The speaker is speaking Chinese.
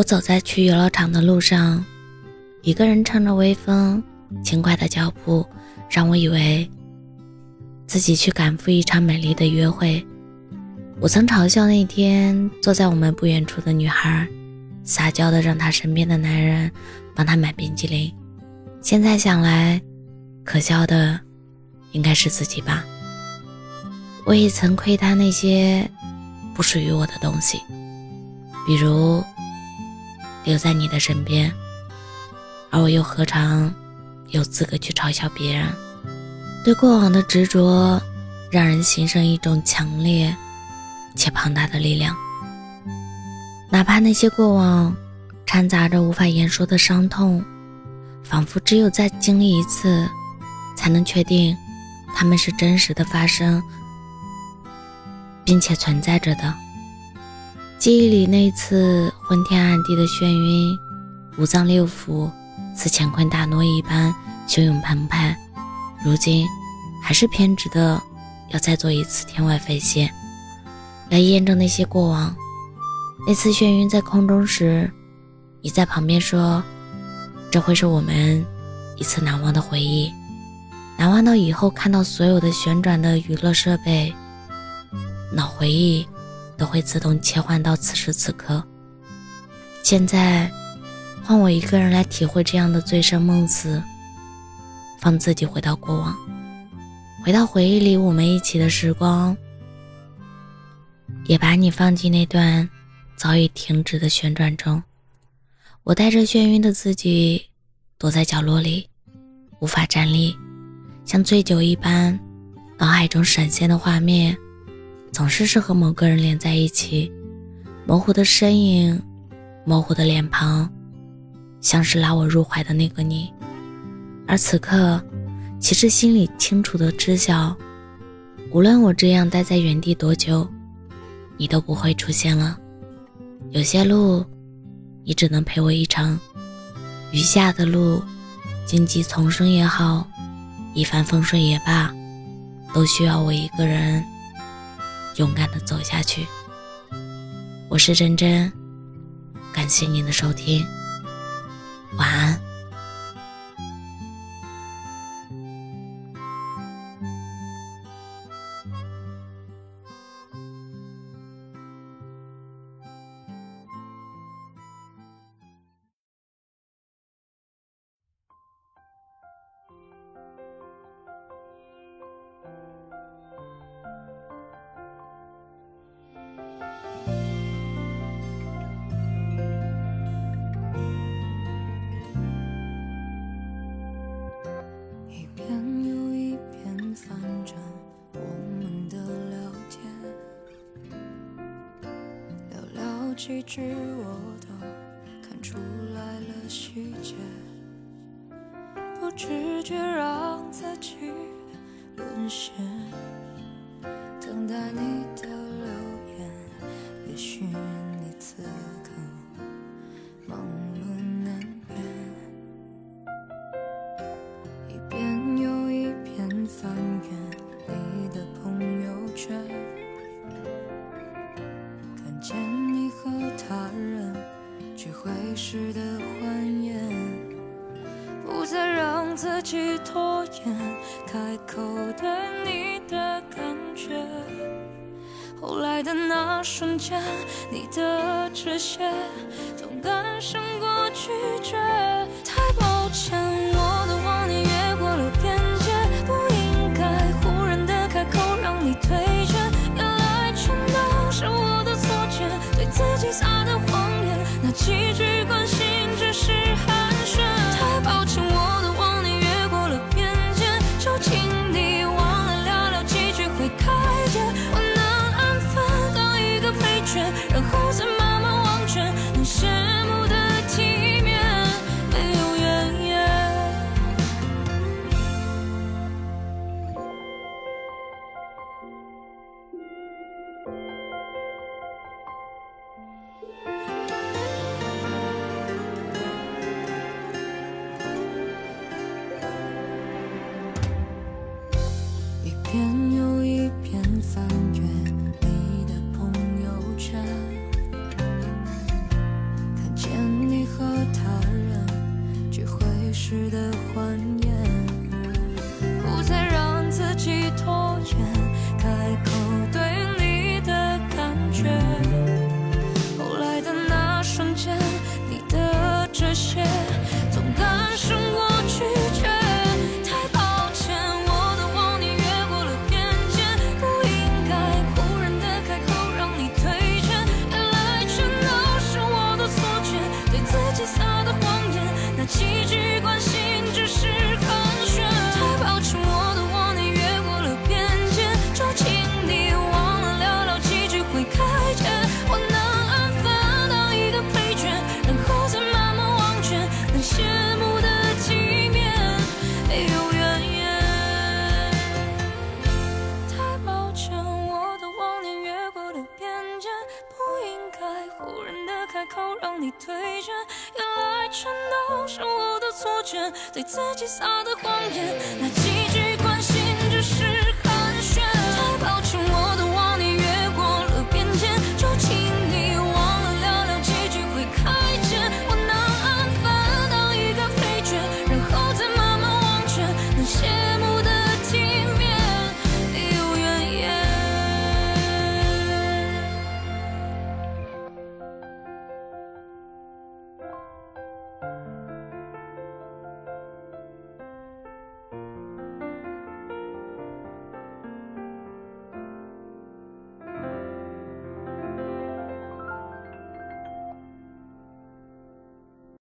我走在去游乐场的路上，一个人乘着微风，轻快的脚步让我以为自己去赶赴一场美丽的约会。我曾嘲笑那天坐在我们不远处的女孩，撒娇的让她身边的男人帮她买冰激凌。现在想来，可笑的应该是自己吧。我也曾窥探那些不属于我的东西，比如。留在你的身边，而我又何尝有资格去嘲笑别人？对过往的执着，让人心生一种强烈且庞大的力量。哪怕那些过往掺杂着无法言说的伤痛，仿佛只有再经历一次，才能确定他们是真实的发生，并且存在着的。记忆里那次昏天暗地的眩晕，五脏六腑似乾坤大挪一般汹涌澎湃，如今还是偏执的要再做一次天外飞仙，来验证那些过往。那次眩晕在空中时，你在旁边说：“这会是我们一次难忘的回忆，难忘到以后看到所有的旋转的娱乐设备，脑回忆。”都会自动切换到此时此刻。现在，换我一个人来体会这样的醉生梦死，放自己回到过往，回到回忆里我们一起的时光，也把你放进那段早已停止的旋转中。我带着眩晕的自己，躲在角落里，无法站立，像醉酒一般，脑海中闪现的画面。总是是和某个人连在一起，模糊的身影，模糊的脸庞，像是拉我入怀的那个你。而此刻，其实心里清楚的知晓，无论我这样待在原地多久，你都不会出现了。有些路，你只能陪我一程；余下的路，荆棘丛生也好，一帆风顺也罢，都需要我一个人。勇敢的走下去。我是真真，谢您的收听，晚安。几句我都看出来了细节，不知觉让自己沦陷，等待你的留言，也许你此刻时的欢颜，不再让自己拖延，开口对你的感觉。后来的那瞬间，你的这些，总感胜过拒绝。太抱歉，我的妄念越过了边界，不应该忽然的开口让你退却。原来全都是我的错觉，对自己撒的谎言，那几句。时的欢。开口让你推着原来全都是我的错觉对自己撒的谎言那